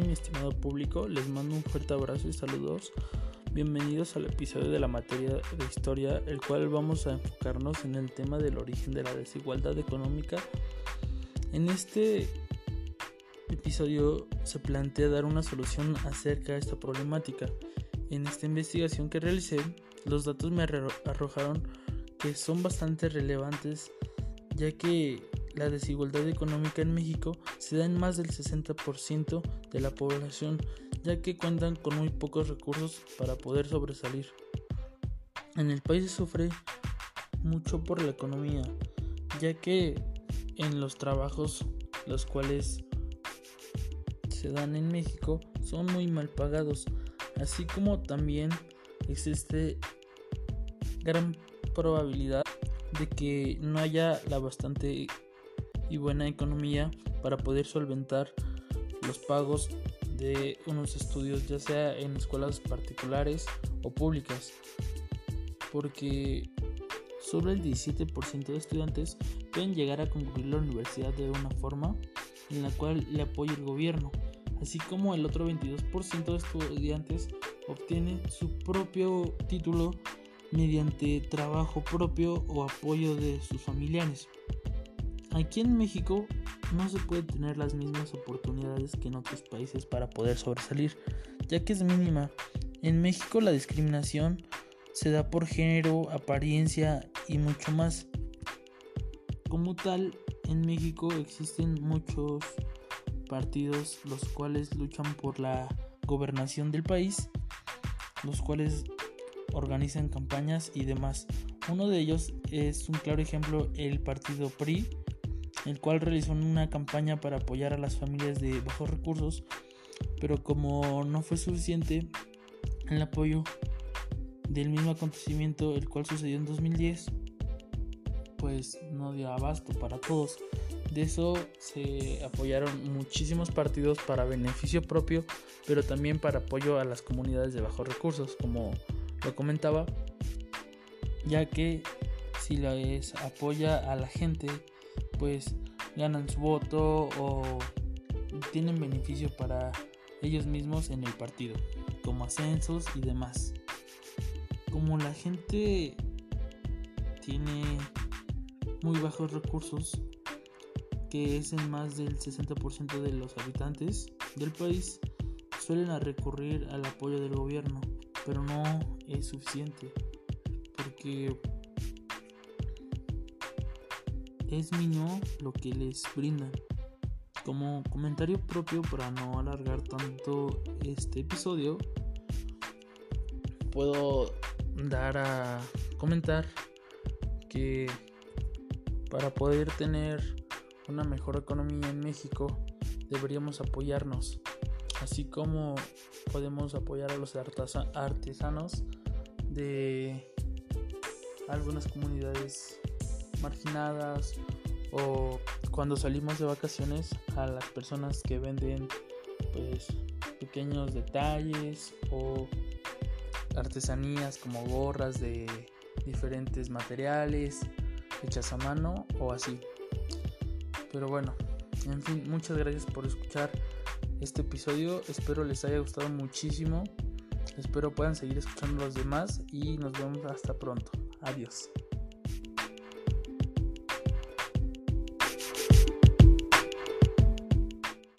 Mi estimado público, les mando un fuerte abrazo y saludos. Bienvenidos al episodio de la materia de historia, el cual vamos a enfocarnos en el tema del origen de la desigualdad económica. En este episodio se plantea dar una solución acerca de esta problemática. En esta investigación que realicé, los datos me arrojaron que son bastante relevantes ya que la desigualdad económica en México se da en más del 60% de la población, ya que cuentan con muy pocos recursos para poder sobresalir. En el país se sufre mucho por la economía, ya que en los trabajos los cuales se dan en México son muy mal pagados, así como también existe gran probabilidad de que no haya la bastante y buena economía para poder solventar los pagos de unos estudios ya sea en escuelas particulares o públicas porque solo el 17% de estudiantes pueden llegar a concluir la universidad de una forma en la cual le apoya el gobierno así como el otro 22% de estudiantes obtiene su propio título mediante trabajo propio o apoyo de sus familiares. Aquí en México no se puede tener las mismas oportunidades que en otros países para poder sobresalir, ya que es mínima. En México la discriminación se da por género, apariencia y mucho más. Como tal, en México existen muchos partidos los cuales luchan por la gobernación del país, los cuales organizan campañas y demás. Uno de ellos es un claro ejemplo el partido PRI, el cual realizó una campaña para apoyar a las familias de bajos recursos, pero como no fue suficiente el apoyo del mismo acontecimiento, el cual sucedió en 2010, pues no dio abasto para todos. De eso se apoyaron muchísimos partidos para beneficio propio, pero también para apoyo a las comunidades de bajos recursos, como lo comentaba, ya que si les apoya a la gente, pues ganan su voto o tienen beneficio para ellos mismos en el partido, como ascensos y demás. Como la gente tiene muy bajos recursos, que es en más del 60% de los habitantes del país, suelen recurrir al apoyo del gobierno pero no es suficiente porque es mínimo lo que les brindan. Como comentario propio para no alargar tanto este episodio, puedo dar a comentar que para poder tener una mejor economía en México deberíamos apoyarnos, así como podemos apoyar a los artesanos de algunas comunidades marginadas o cuando salimos de vacaciones a las personas que venden pues pequeños detalles o artesanías como gorras de diferentes materiales hechas a mano o así pero bueno en fin muchas gracias por escuchar este episodio. Espero les haya gustado muchísimo. Espero puedan seguir escuchando los demás y nos vemos hasta pronto. Adiós.